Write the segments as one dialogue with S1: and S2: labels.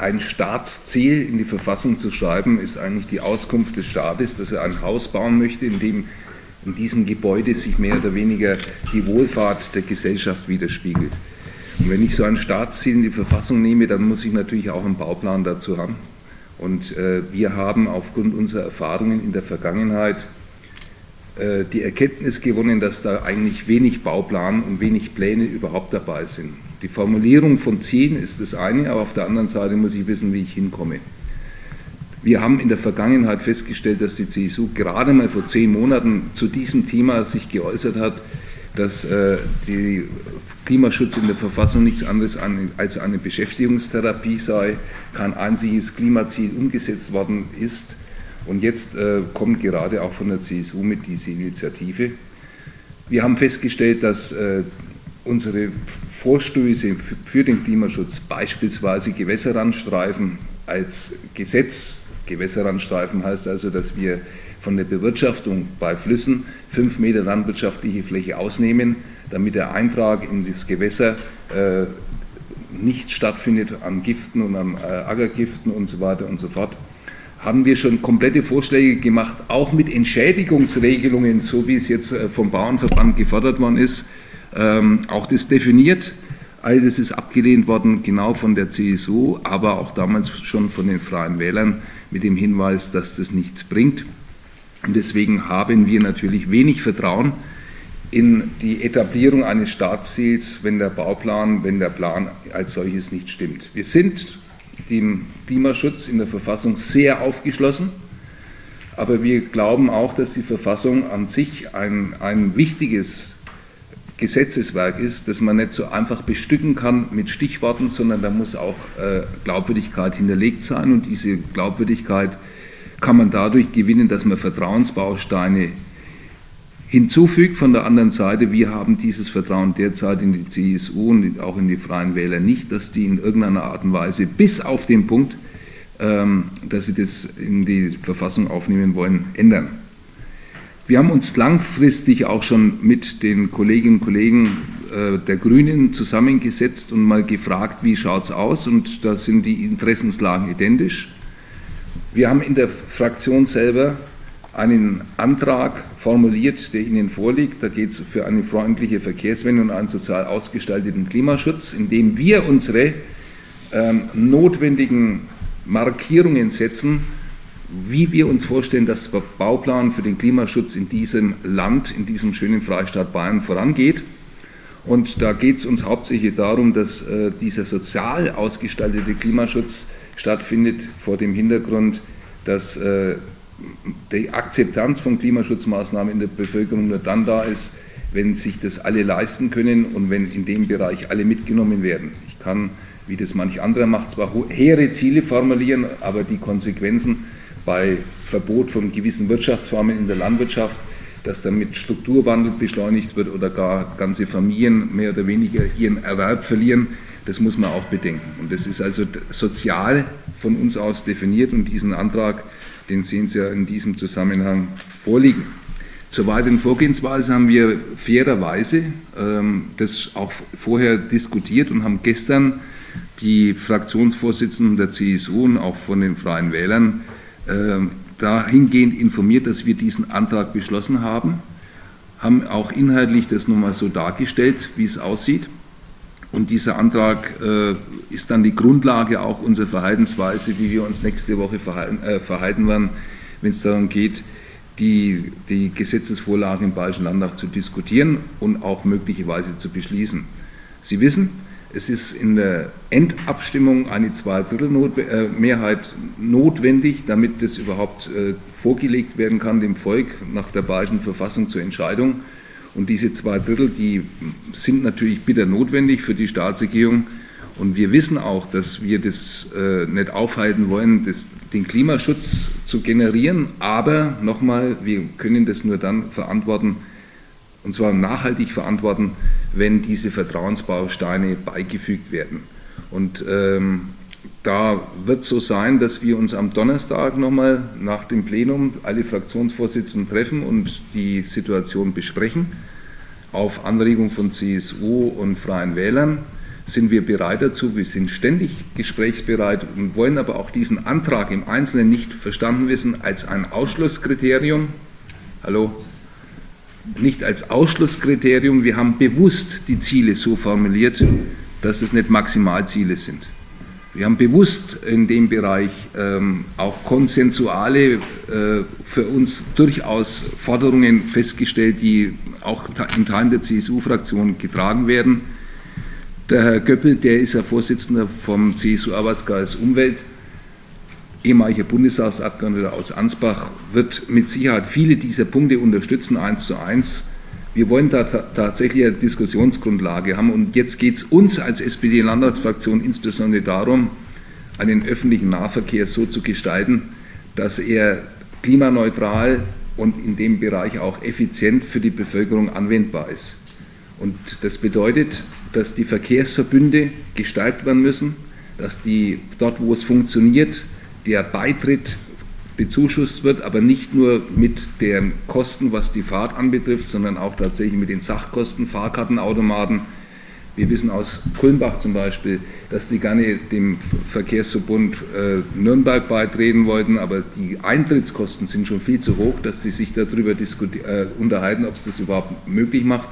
S1: ein Staatsziel in die Verfassung zu schreiben, ist eigentlich die Auskunft des Staates, dass er ein Haus bauen möchte, in dem in diesem Gebäude sich mehr oder weniger die Wohlfahrt der Gesellschaft widerspiegelt. Und wenn ich so ein Staatsziel in die Verfassung nehme, dann muss ich natürlich auch einen Bauplan dazu haben. Und äh, wir haben aufgrund unserer Erfahrungen in der Vergangenheit äh, die Erkenntnis gewonnen, dass da eigentlich wenig Bauplan und wenig Pläne überhaupt dabei sind. Die Formulierung von Zielen ist das eine, aber auf der anderen Seite muss ich wissen, wie ich hinkomme. Wir haben in der Vergangenheit festgestellt, dass die CSU gerade mal vor zehn Monaten zu diesem Thema sich geäußert hat, dass äh, die Klimaschutz in der Verfassung nichts anderes als eine Beschäftigungstherapie sei, kein einziges Klimaziel umgesetzt worden ist. Und jetzt äh, kommt gerade auch von der CSU mit dieser Initiative. Wir haben festgestellt, dass äh, unsere Vorstöße für den Klimaschutz, beispielsweise Gewässerrandstreifen als Gesetz, Gewässerrandstreifen heißt also, dass wir von der Bewirtschaftung bei Flüssen fünf Meter landwirtschaftliche Fläche ausnehmen, damit der Eintrag in das Gewässer äh, nicht stattfindet an Giften und an äh, Ackergiften und so weiter und so fort. Haben wir schon komplette Vorschläge gemacht, auch mit Entschädigungsregelungen, so wie es jetzt äh, vom Bauernverband gefordert worden ist, ähm, auch das definiert. All das ist abgelehnt worden, genau von der CSU, aber auch damals schon von den Freien Wählern mit dem Hinweis, dass das nichts bringt. Und deswegen haben wir natürlich wenig Vertrauen in die Etablierung eines Staatsziels, wenn der Bauplan, wenn der Plan als solches nicht stimmt. Wir sind dem Klimaschutz in der Verfassung sehr aufgeschlossen. Aber wir glauben auch, dass die Verfassung an sich ein, ein wichtiges Gesetzeswerk ist, das man nicht so einfach bestücken kann mit Stichworten, sondern da muss auch äh, Glaubwürdigkeit hinterlegt sein. Und diese Glaubwürdigkeit kann man dadurch gewinnen, dass man Vertrauensbausteine hinzufügt. Von der anderen Seite, wir haben dieses Vertrauen derzeit in die CSU und auch in die Freien Wähler nicht, dass die in irgendeiner Art und Weise bis auf den Punkt, ähm, dass sie das in die Verfassung aufnehmen wollen, ändern. Wir haben uns langfristig auch schon mit den Kolleginnen und Kollegen äh, der Grünen zusammengesetzt und mal gefragt, wie schaut es aus? Und da sind die Interessenslagen identisch. Wir haben in der Fraktion selber einen Antrag formuliert, der Ihnen vorliegt. Da geht es für eine freundliche Verkehrswende und einen sozial ausgestalteten Klimaschutz, in dem wir unsere ähm, notwendigen Markierungen setzen, wie wir uns vorstellen, dass der Bauplan für den Klimaschutz in diesem Land, in diesem schönen Freistaat Bayern vorangeht. Und da geht es uns hauptsächlich darum, dass äh, dieser sozial ausgestaltete Klimaschutz stattfindet vor dem Hintergrund, dass äh, die Akzeptanz von Klimaschutzmaßnahmen in der Bevölkerung nur dann da ist, wenn sich das alle leisten können und wenn in dem Bereich alle mitgenommen werden. Ich kann, wie das manch anderer macht, zwar hehre Ziele formulieren, aber die Konsequenzen bei Verbot von gewissen Wirtschaftsformen in der Landwirtschaft, dass damit Strukturwandel beschleunigt wird oder gar ganze Familien mehr oder weniger ihren Erwerb verlieren, das muss man auch bedenken. Und das ist also sozial von uns aus definiert und diesen Antrag den sehen Sie ja in diesem Zusammenhang vorliegen. Zur weiteren Vorgehensweise haben wir fairerweise ähm, das auch vorher diskutiert und haben gestern die Fraktionsvorsitzenden der CSU und auch von den Freien Wählern äh, dahingehend informiert, dass wir diesen Antrag beschlossen haben, haben auch inhaltlich das nochmal so dargestellt, wie es aussieht. Und dieser Antrag äh, ist dann die Grundlage auch unserer Verhaltensweise, wie wir uns nächste Woche verhalten, äh, verhalten werden, wenn es darum geht, die, die Gesetzesvorlage im Bayerischen Landtag zu diskutieren und auch möglicherweise zu beschließen. Sie wissen, es ist in der Endabstimmung eine Zweidrittelmehrheit äh, notwendig, damit das überhaupt äh, vorgelegt werden kann dem Volk nach der Bayerischen Verfassung zur Entscheidung. Und diese zwei Drittel, die sind natürlich bitter notwendig für die Staatsregierung. Und wir wissen auch, dass wir das äh, nicht aufhalten wollen, das, den Klimaschutz zu generieren. Aber nochmal, wir können das nur dann verantworten, und zwar nachhaltig verantworten, wenn diese Vertrauensbausteine beigefügt werden. Und ähm, da wird so sein, dass wir uns am Donnerstag nochmal nach dem Plenum alle Fraktionsvorsitzenden treffen und die Situation besprechen, auf Anregung von CSU und Freien Wählern. sind wir bereit dazu. Wir sind ständig gesprächsbereit und wollen aber auch diesen Antrag im Einzelnen nicht verstanden wissen als ein Ausschlusskriterium. Hallo? Nicht als Ausschlusskriterium. Wir haben bewusst die Ziele so formuliert, dass es nicht Maximalziele sind. Wir haben bewusst in dem Bereich ähm, auch konsensuale, äh, für uns durchaus Forderungen festgestellt, die auch in Teilen der CSU-Fraktion getragen werden. Der Herr Göppel, der ist ja Vorsitzender vom CSU-Arbeitskreis Umwelt, ehemaliger Bundestagsabgeordneter aus Ansbach, wird mit Sicherheit viele dieser Punkte unterstützen, eins zu eins. Wir wollen da tatsächlich eine Diskussionsgrundlage haben und jetzt geht es uns als SPD-Landtagsfraktion insbesondere darum, einen öffentlichen Nahverkehr so zu gestalten, dass er klimaneutral und in dem Bereich auch effizient für die Bevölkerung anwendbar ist. Und das bedeutet, dass die Verkehrsverbünde gestaltet werden müssen, dass die dort, wo es funktioniert, der Beitritt bezuschusst wird, aber nicht nur mit den Kosten, was die Fahrt anbetrifft, sondern auch tatsächlich mit den Sachkosten, Fahrkartenautomaten. Wir wissen aus Kulmbach zum Beispiel, dass die gerne dem Verkehrsverbund äh, Nürnberg beitreten wollten, aber die Eintrittskosten sind schon viel zu hoch, dass sie sich darüber äh, unterhalten, ob es das überhaupt möglich macht.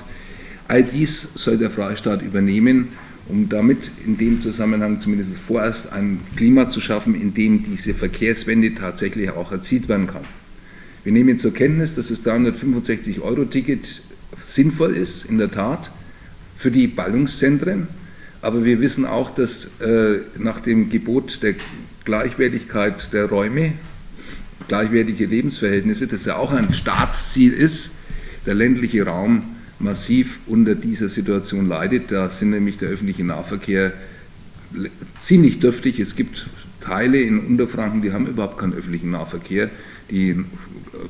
S1: All dies soll der Freistaat übernehmen um damit in dem Zusammenhang zumindest vorerst ein Klima zu schaffen, in dem diese Verkehrswende tatsächlich auch erzielt werden kann. Wir nehmen zur Kenntnis, dass das 365-Euro-Ticket sinnvoll ist, in der Tat, für die Ballungszentren. Aber wir wissen auch, dass äh, nach dem Gebot der Gleichwertigkeit der Räume, gleichwertige Lebensverhältnisse, das ja auch ein Staatsziel ist, der ländliche Raum massiv unter dieser Situation leidet. Da sind nämlich der öffentliche Nahverkehr ziemlich dürftig. Es gibt Teile in Unterfranken, die haben überhaupt keinen öffentlichen Nahverkehr. Die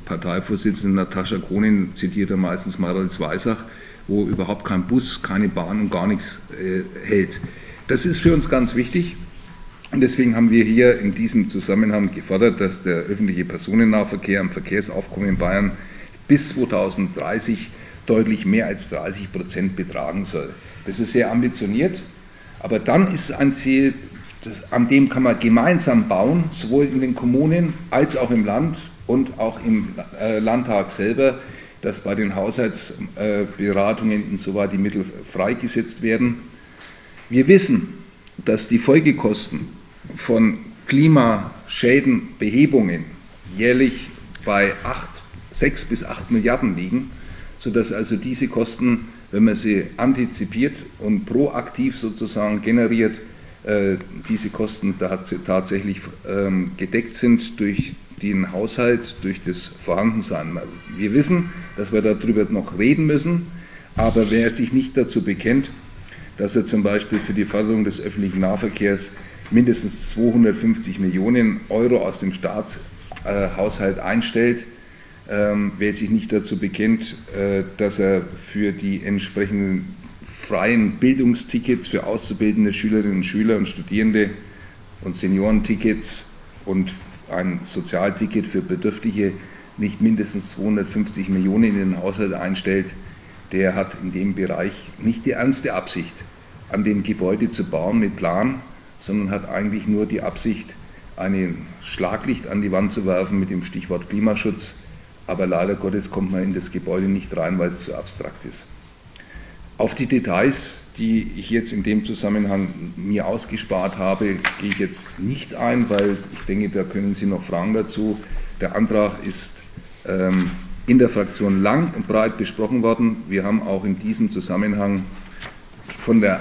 S1: Parteivorsitzende Natascha Kronin zitiert ja meistens Marals Weisach, wo überhaupt kein Bus, keine Bahn und gar nichts äh, hält. Das ist für uns ganz wichtig. Und deswegen haben wir hier in diesem Zusammenhang gefordert, dass der öffentliche Personennahverkehr am Verkehrsaufkommen in Bayern bis 2030 deutlich mehr als 30 Prozent betragen soll. Das ist sehr ambitioniert, aber dann ist es ein Ziel, das, an dem kann man gemeinsam bauen, sowohl in den Kommunen als auch im Land und auch im äh, Landtag selber, dass bei den Haushaltsberatungen äh, insoweit die Mittel freigesetzt werden. Wir wissen, dass die Folgekosten von Klimaschädenbehebungen jährlich bei 8, 6 bis 8 Milliarden liegen sodass also diese Kosten, wenn man sie antizipiert und proaktiv sozusagen generiert, äh, diese Kosten tatsächlich ähm, gedeckt sind durch den Haushalt, durch das Vorhandensein. Wir wissen, dass wir darüber noch reden müssen, aber wer sich nicht dazu bekennt, dass er zum Beispiel für die Förderung des öffentlichen Nahverkehrs mindestens 250 Millionen Euro aus dem Staatshaushalt einstellt, ähm, wer sich nicht dazu bekennt, äh, dass er für die entsprechenden freien Bildungstickets für auszubildende Schülerinnen und Schüler und Studierende und Seniorentickets und ein Sozialticket für Bedürftige nicht mindestens 250 Millionen in den Haushalt einstellt, der hat in dem Bereich nicht die ernste Absicht, an dem Gebäude zu bauen mit Plan, sondern hat eigentlich nur die Absicht, ein Schlaglicht an die Wand zu werfen mit dem Stichwort Klimaschutz aber leider Gottes kommt man in das Gebäude nicht rein, weil es zu abstrakt ist. Auf die Details, die ich jetzt in dem Zusammenhang mir ausgespart habe, gehe ich jetzt nicht ein, weil ich denke, da können Sie noch Fragen dazu. Der Antrag ist ähm, in der Fraktion lang und breit besprochen worden. Wir haben auch in diesem Zusammenhang von der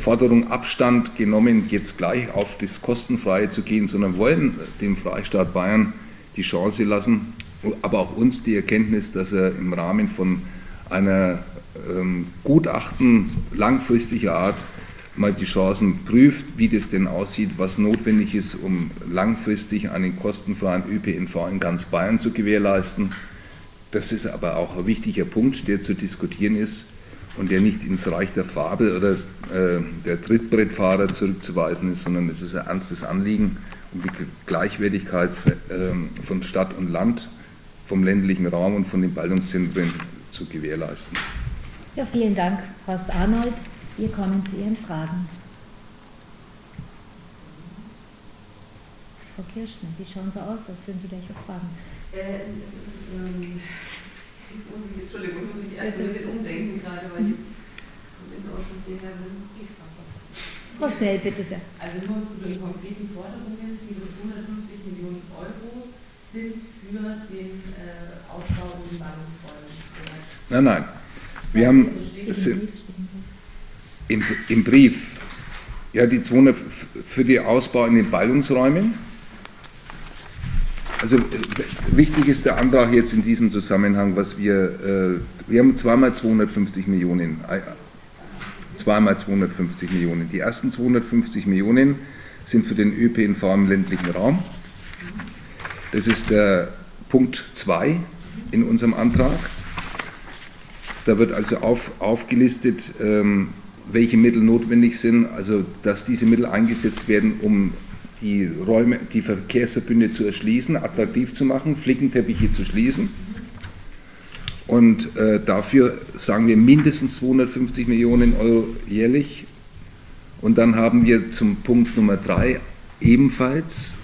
S1: Forderung Abstand genommen, jetzt gleich auf das Kostenfreie zu gehen, sondern wollen dem Freistaat Bayern die Chance lassen, aber auch uns die Erkenntnis, dass er im Rahmen von einer ähm, Gutachten langfristiger Art mal die Chancen prüft, wie das denn aussieht, was notwendig ist, um langfristig einen kostenfreien ÖPNV in ganz Bayern zu gewährleisten. Das ist aber auch ein wichtiger Punkt, der zu diskutieren ist und der nicht ins Reich der Fabel oder äh, der Trittbrettfahrer zurückzuweisen ist, sondern es ist ein ernstes Anliegen um die Gleichwertigkeit äh, von Stadt und Land vom ländlichen Raum und von den Ballungszentren zu gewährleisten.
S2: Ja, vielen Dank, Horst Arnold. Wir kommen zu Ihren Fragen. Frau Kirschner, Sie schauen so aus, als würden Sie gleich was fragen.
S3: Äh, ähm, muss ich, Entschuldigung, muss mich erst ein bisschen umdenken gerade, weil ich jetzt im Ausschuss hierher bin.
S2: Frau Schnell, bitte sehr.
S3: Also nur zu den konkreten Forderungen, diese 150 Millionen Euro sind für den äh, Ausbau in Ballungsräumen.
S1: Nein, nein. Wir haben im, im Brief ja die 200 für den Ausbau in den Ballungsräumen. Also wichtig ist der Antrag jetzt in diesem Zusammenhang, was wir, äh, wir haben zweimal 250 Millionen zweimal 250 Millionen. Die ersten 250 Millionen sind für den ÖPNV im ländlichen Raum. Das ist der Punkt 2 in unserem Antrag. Da wird also auf, aufgelistet, ähm, welche Mittel notwendig sind, also dass diese Mittel eingesetzt werden, um die Räume, die Verkehrsverbünde zu erschließen, attraktiv zu machen, Flickenteppiche zu schließen und äh, dafür sagen wir mindestens 250 Millionen Euro jährlich. Und dann haben wir zum Punkt Nummer drei ebenfalls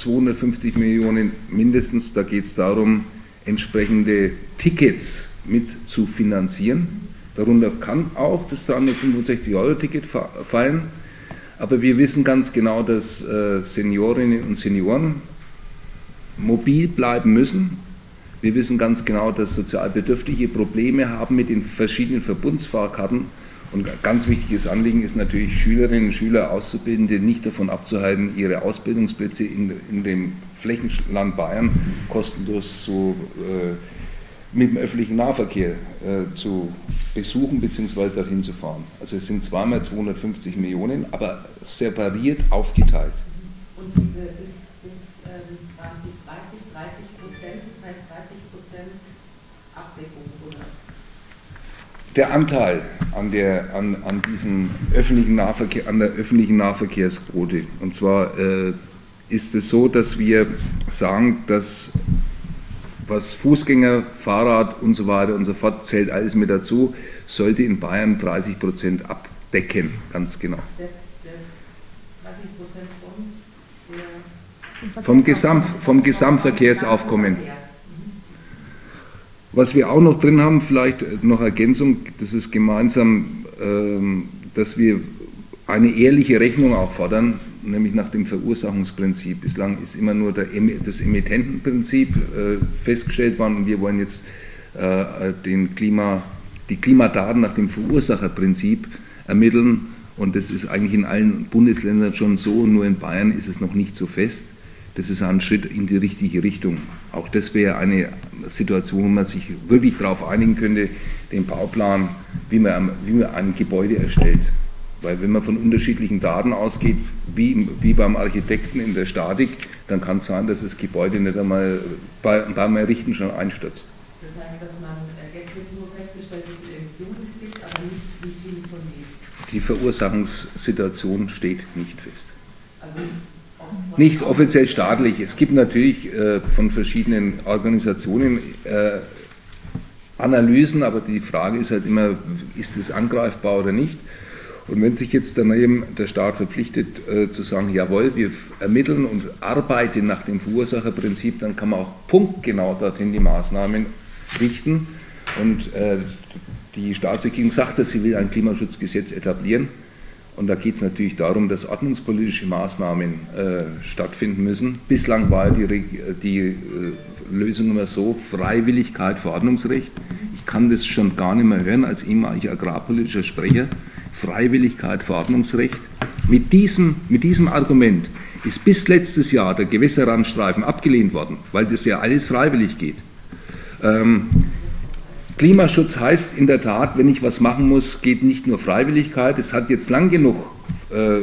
S1: 250 Millionen mindestens. Da geht es darum, entsprechende Tickets mit zu finanzieren. Darunter kann auch das 365-Euro-Ticket fallen. Aber wir wissen ganz genau, dass äh, Seniorinnen und Senioren mobil bleiben müssen wir wissen ganz genau, dass Sozialbedürftige Probleme haben mit den verschiedenen Verbundsfahrkarten. Und ganz wichtiges Anliegen ist natürlich, Schülerinnen und Schüler, Auszubildende nicht davon abzuhalten, ihre Ausbildungsplätze in, in dem Flächenland Bayern kostenlos so, äh, mit dem öffentlichen Nahverkehr äh, zu besuchen bzw. dorthin zu fahren. Also es sind zweimal 250 Millionen, aber separiert aufgeteilt.
S3: Und diese, das, das, ähm, waren die 30, 30 Prozent, das heißt 30 Prozent Abdeckung?
S1: Der Anteil an, der, an, an, diesem öffentlichen Nahverkehr, an der öffentlichen Nahverkehrsquote. Und zwar äh, ist es so, dass wir sagen, dass was Fußgänger, Fahrrad und so weiter und so fort zählt alles mit dazu, sollte in Bayern 30 Prozent abdecken, ganz genau. Das, das 30 Prozent von der vom, Gesamt, vom Gesamtverkehrsaufkommen. Was wir auch noch drin haben, vielleicht noch Ergänzung, das ist gemeinsam, ähm, dass wir eine ehrliche Rechnung auch fordern, nämlich nach dem Verursachungsprinzip. Bislang ist immer nur das Emittentenprinzip äh, festgestellt worden und wir wollen jetzt äh, den Klima, die Klimadaten nach dem Verursacherprinzip ermitteln und das ist eigentlich in allen Bundesländern schon so, nur in Bayern ist es noch nicht so fest. Das ist ein Schritt in die richtige Richtung. Auch das wäre eine Situation, wo man sich wirklich darauf einigen könnte, den Bauplan, wie man, wie man ein Gebäude erstellt. Weil wenn man von unterschiedlichen Daten ausgeht, wie, wie beim Architekten in der Statik, dann kann es sein, dass das Gebäude nicht einmal bei, beim Errichten schon einstürzt. Das heißt, dass man äh, jetzt wird nur festgestellt, wie viel Emissionen es gibt, aber nicht, wie viel von lebt. Die Verursachungssituation steht nicht fest. Also nicht offiziell staatlich. Es gibt natürlich äh, von verschiedenen Organisationen äh, Analysen, aber die Frage ist halt immer, ist es angreifbar oder nicht? Und wenn sich jetzt daneben der Staat verpflichtet äh, zu sagen, jawohl, wir ermitteln und arbeiten nach dem Verursacherprinzip, dann kann man auch punktgenau dorthin die Maßnahmen richten. Und äh, die Staatsregierung sagt, dass sie will ein Klimaschutzgesetz etablieren. Und da geht es natürlich darum, dass ordnungspolitische Maßnahmen äh, stattfinden müssen. Bislang war die, die äh, Lösung immer so, Freiwilligkeit, Verordnungsrecht. Ich kann das schon gar nicht mehr hören als ehemaliger agrarpolitischer Sprecher. Freiwilligkeit, Verordnungsrecht. Mit diesem, mit diesem Argument ist bis letztes Jahr der Gewässerrandstreifen abgelehnt worden, weil das ja alles freiwillig geht. Ähm, Klimaschutz heißt in der Tat, wenn ich was machen muss, geht nicht nur Freiwilligkeit. Es hat jetzt lang genug, äh,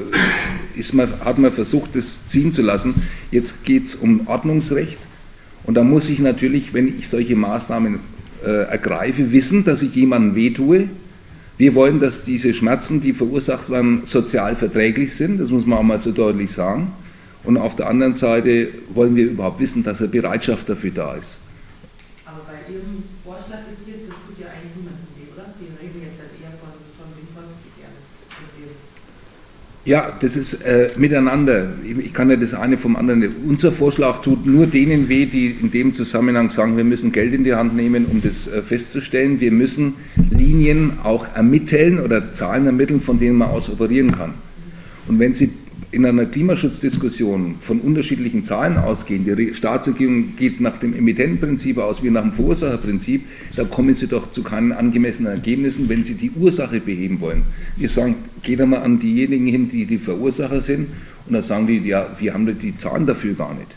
S1: ist man, hat man versucht, das ziehen zu lassen. Jetzt geht es um Ordnungsrecht. Und da muss ich natürlich, wenn ich solche Maßnahmen äh, ergreife, wissen, dass ich jemandem wehtue. Wir wollen, dass diese Schmerzen, die verursacht werden, sozial verträglich sind. Das muss man auch mal so deutlich sagen. Und auf der anderen Seite wollen wir überhaupt wissen, dass eine Bereitschaft dafür da ist.
S3: Aber bei Ihrem Vorschlag ist hier, das tut ja eigentlich niemandem weh, oder? Sie reden jetzt halt eher von, von den Volksbegehren.
S1: Ja, das ist äh, miteinander. Ich kann ja das eine vom anderen. Unser Vorschlag tut nur denen weh, die in dem Zusammenhang sagen, wir müssen Geld in die Hand nehmen, um das äh, festzustellen. Wir müssen Linien auch ermitteln oder Zahlen ermitteln, von denen man aus operieren kann. Und wenn Sie in einer Klimaschutzdiskussion von unterschiedlichen Zahlen ausgehen, die Staatsregierung geht nach dem Emittentenprinzip aus, wie nach dem Verursacherprinzip, da kommen Sie doch zu keinen angemessenen Ergebnissen, wenn Sie die Ursache beheben wollen. Wir sagen, geht einmal an diejenigen hin, die die Verursacher sind, und dann sagen die, ja, wir haben die Zahlen dafür gar nicht.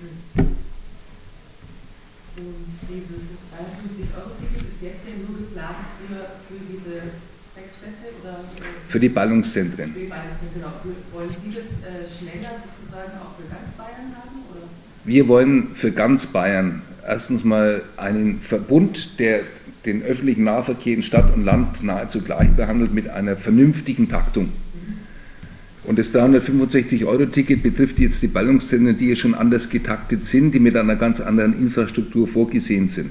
S1: Für die Ballungszentren. Für die Ballungszentren, genau. Wollen Sie das äh, schneller sozusagen auch für ganz Bayern haben? Oder? Wir wollen für ganz Bayern erstens mal einen Verbund, der den öffentlichen Nahverkehr in Stadt und Land nahezu gleich behandelt mit einer vernünftigen Taktung. Und das 365-Euro-Ticket betrifft jetzt die Ballungszentren, die ja schon anders getaktet sind, die mit einer ganz anderen Infrastruktur vorgesehen sind.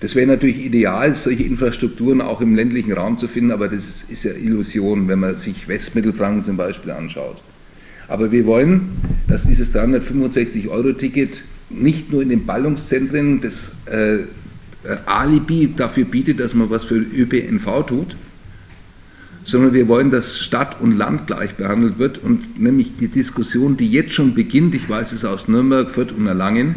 S1: Das wäre natürlich ideal, solche Infrastrukturen auch im ländlichen Raum zu finden, aber das ist, ist ja Illusion, wenn man sich Westmittelfranken zum Beispiel anschaut. Aber wir wollen, dass dieses 365-Euro-Ticket nicht nur in den Ballungszentren das äh, Alibi dafür bietet, dass man was für ÖPNV tut, sondern wir wollen, dass Stadt und Land gleich behandelt wird und nämlich die Diskussion, die jetzt schon beginnt, ich weiß es aus Nürnberg, Fürth und Erlangen,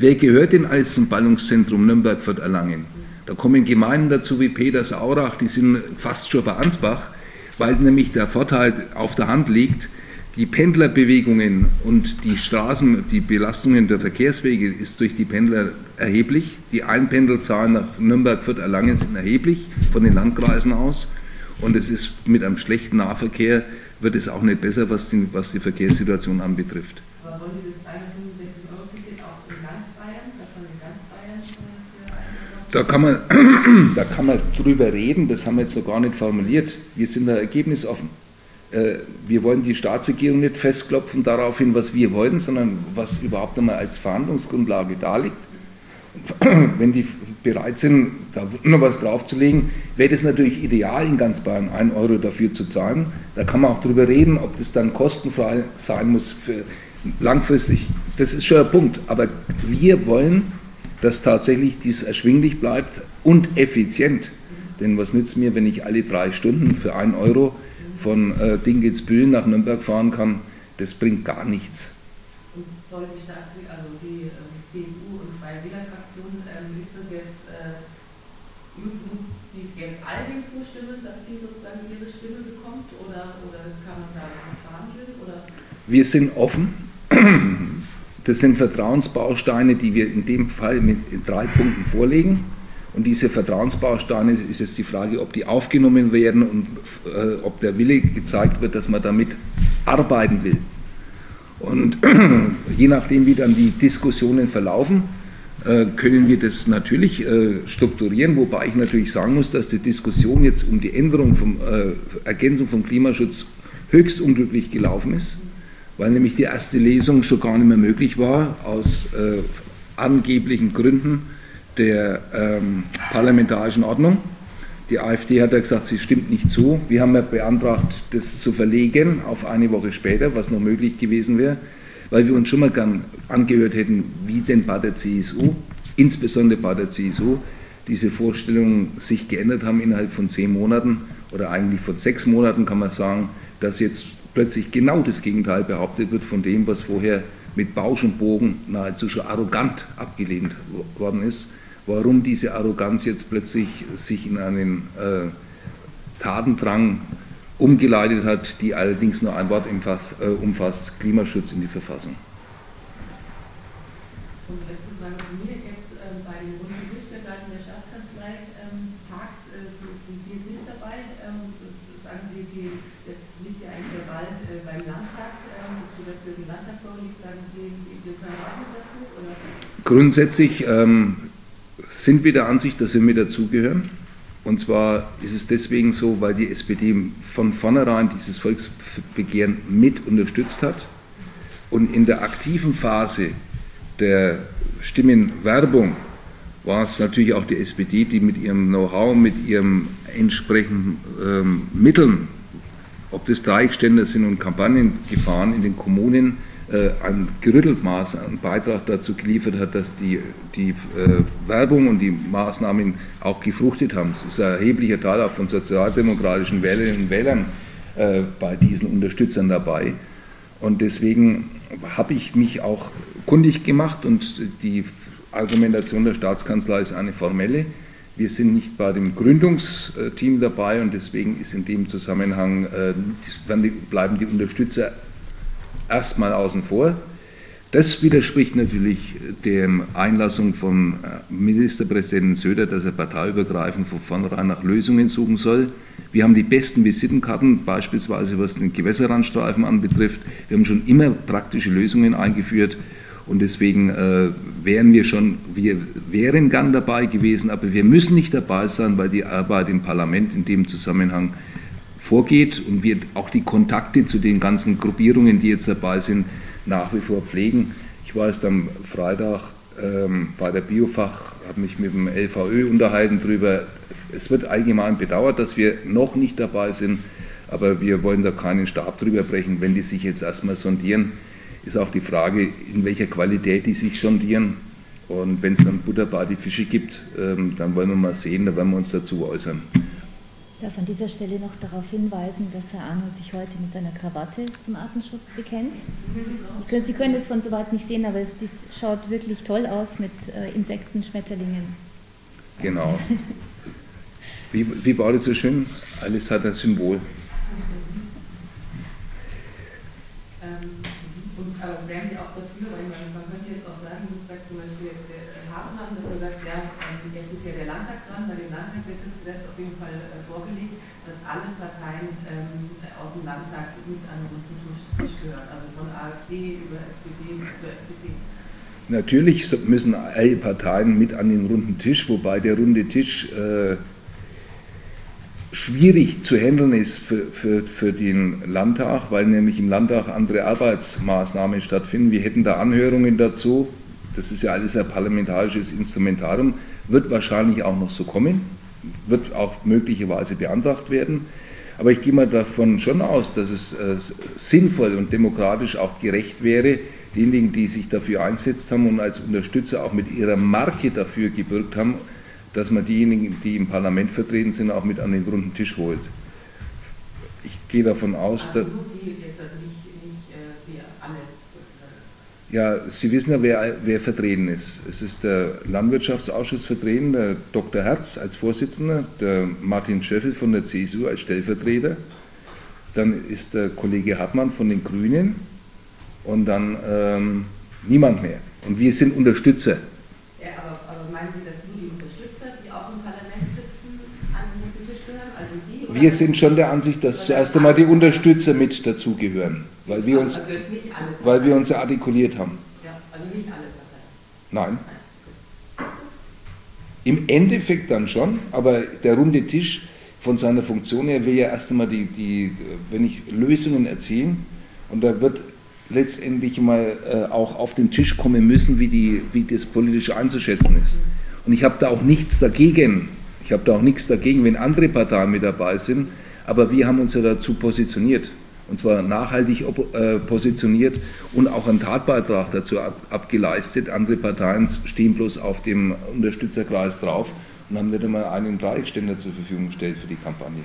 S1: Wer gehört denn alles zum Ballungszentrum Nürnberg-Fürth-Erlangen? Da kommen Gemeinden dazu wie Peters-Aurach, die sind fast schon bei Ansbach, weil nämlich der Vorteil auf der Hand liegt, die Pendlerbewegungen und die Straßen, die Belastungen der Verkehrswege ist durch die Pendler erheblich. Die Einpendelzahlen nach Nürnberg-Fürth-Erlangen sind erheblich von den Landkreisen aus. Und es ist mit einem schlechten Nahverkehr wird es auch nicht besser, was die, was die Verkehrssituation anbetrifft. Aber wollen Sie das Da kann, man, da kann man drüber reden, das haben wir jetzt noch gar nicht formuliert. Wir sind da ergebnisoffen. Äh, wir wollen die Staatsregierung nicht festklopfen darauf hin, was wir wollen, sondern was überhaupt einmal als Verhandlungsgrundlage da liegt. Wenn die bereit sind, da noch was draufzulegen, wäre das natürlich ideal, in ganz Bayern einen Euro dafür zu zahlen. Da kann man auch drüber reden, ob das dann kostenfrei sein muss für langfristig. Das ist schon ein Punkt. Aber wir wollen dass tatsächlich dies erschwinglich bleibt und effizient. Denn was nützt mir, wenn ich alle drei Stunden für einen Euro von äh, Dingitzbühlen nach Nürnberg fahren kann? Das bringt gar nichts.
S3: Und soll die Stadt, also die äh, CSU und Freie Wählerfraktion, ähm, ist das jetzt, äh, muss die jetzt allen zustimmen, dass sie sozusagen ihre Stimme bekommt oder, oder kann man da verhandeln? Oder?
S1: Wir sind offen. Das sind Vertrauensbausteine, die wir in dem Fall mit drei Punkten vorlegen. Und diese Vertrauensbausteine ist jetzt die Frage, ob die aufgenommen werden und äh, ob der Wille gezeigt wird, dass man damit arbeiten will. Und je nachdem, wie dann die Diskussionen verlaufen, äh, können wir das natürlich äh, strukturieren, wobei ich natürlich sagen muss, dass die Diskussion jetzt um die Änderung vom äh, Ergänzung vom Klimaschutz höchst unglücklich gelaufen ist weil nämlich die erste Lesung schon gar nicht mehr möglich war, aus äh, angeblichen Gründen der ähm, parlamentarischen Ordnung. Die AfD hat ja gesagt, sie stimmt nicht zu. Wir haben ja beantragt, das zu verlegen auf eine Woche später, was noch möglich gewesen wäre, weil wir uns schon mal gern angehört hätten, wie denn bei der CSU, insbesondere bei der CSU, diese Vorstellungen sich geändert haben innerhalb von zehn Monaten oder eigentlich von sechs Monaten kann man sagen, dass jetzt plötzlich genau das Gegenteil behauptet wird von dem, was vorher mit Bausch und Bogen nahezu schon arrogant abgelehnt worden ist. Warum diese Arroganz jetzt plötzlich sich in einen äh, Tatendrang umgeleitet hat, die allerdings nur ein Wort umfasst, äh, umfasst Klimaschutz in die Verfassung. Grundsätzlich ähm, sind wir der Ansicht, dass wir mit dazugehören. Und zwar ist es deswegen so, weil die SPD von vornherein dieses Volksbegehren mit unterstützt hat und in der aktiven Phase der Stimmenwerbung war es natürlich auch die SPD, die mit ihrem Know-how, mit ihren entsprechenden ähm, Mitteln ob das Dreieckständer sind und Kampagnen gefahren in den Kommunen, äh, ein gerüttelt Maß an Beitrag dazu geliefert hat, dass die, die äh, Werbung und die Maßnahmen auch gefruchtet haben. Es ist ein erheblicher Teil auch von sozialdemokratischen Wählerinnen und Wählern äh, bei diesen Unterstützern dabei. Und deswegen habe ich mich auch kundig gemacht und die Argumentation der Staatskanzlei ist eine formelle. Wir sind nicht bei dem Gründungsteam dabei und deswegen ist in dem Zusammenhang äh, bleiben die Unterstützer erstmal außen vor. Das widerspricht natürlich der Einlassung von äh, Ministerpräsident Söder, dass er parteiübergreifend von vornherein nach Lösungen suchen soll. Wir haben die besten Visitenkarten, beispielsweise was den Gewässerrandstreifen anbetrifft. Wir haben schon immer praktische Lösungen eingeführt und deswegen äh, wären wir schon, wir wären gern dabei gewesen, aber wir müssen nicht dabei sein, weil die Arbeit im Parlament in dem Zusammenhang vorgeht und wir auch die Kontakte zu den ganzen Gruppierungen, die jetzt dabei sind, nach wie vor pflegen. Ich war erst am Freitag ähm, bei der Biofach, habe mich mit dem LVÖ unterhalten darüber. Es wird allgemein bedauert, dass wir noch nicht dabei sind, aber wir wollen da keinen Stab drüber brechen, wenn die sich jetzt erstmal sondieren ist auch die Frage, in welcher Qualität die sich sondieren. Und wenn es dann Butter bei die Fische gibt, ähm, dann wollen wir mal sehen, da werden wir uns dazu äußern.
S2: Ich darf an dieser Stelle noch darauf hinweisen, dass Herr Arnold sich heute mit seiner Krawatte zum Artenschutz bekennt. Können, Sie können das von so weit nicht sehen, aber es schaut wirklich toll aus mit äh, Insekten, Schmetterlingen.
S1: Genau. Wie, wie war das so schön? Alles hat ein Symbol.
S3: aber wären Sie auch dafür, weil man, man könnte jetzt auch sagen, wie sagt zum Beispiel der Hartmann, dass er sagt, ja, ähm, jetzt ist ja dran, bei dem Landtag wird das Gesetz auf jeden Fall äh, vorgelegt, dass alle Parteien ähm, aus dem Landtag mit an den runden Tisch gehören, also von AfD über SPD bis zur FDP.
S1: Natürlich müssen alle Parteien mit an den runden Tisch, wobei der runde Tisch äh, schwierig zu handeln ist für, für, für den Landtag, weil nämlich im Landtag andere Arbeitsmaßnahmen stattfinden. Wir hätten da Anhörungen dazu. Das ist ja alles ein parlamentarisches Instrumentarium. Wird wahrscheinlich auch noch so kommen, wird auch möglicherweise beantragt werden. Aber ich gehe mal davon schon aus, dass es äh, sinnvoll und demokratisch auch gerecht wäre, diejenigen, die sich dafür eingesetzt haben und als Unterstützer auch mit ihrer Marke dafür gebürgt haben, dass man diejenigen, die im Parlament vertreten sind, auch mit an den runden Tisch holt. Ich gehe davon aus, dass. Ja, Sie wissen ja, wer, wer vertreten ist. Es ist der Landwirtschaftsausschuss vertreten, der Dr. Herz als Vorsitzender, der Martin Schöffel von der CSU als Stellvertreter, dann ist der Kollege Hartmann von den Grünen und dann ähm, niemand mehr. Und wir sind Unterstützer.
S3: Ja, aber, aber meinen Sie, dass
S1: wir sind schon der Ansicht, dass zuerst einmal die Unterstützer mit dazugehören, weil wir uns, weil wir uns artikuliert haben.
S3: also nicht alle
S1: Nein. Im Endeffekt dann schon, aber der runde Tisch von seiner Funktion her will ja erst einmal die, die wenn ich Lösungen erzielen und da wird letztendlich mal äh, auch auf den Tisch kommen müssen, wie, die, wie das politisch einzuschätzen ist. Und ich habe da auch nichts dagegen, ich habe da auch nichts dagegen, wenn andere Parteien mit dabei sind, aber wir haben uns ja dazu positioniert. Und zwar nachhaltig äh, positioniert und auch einen Tatbeitrag dazu ab, abgeleistet. Andere Parteien stehen bloß auf dem Unterstützerkreis drauf und haben nicht einmal einen Dreieckständer zur Verfügung gestellt für die Kampagne.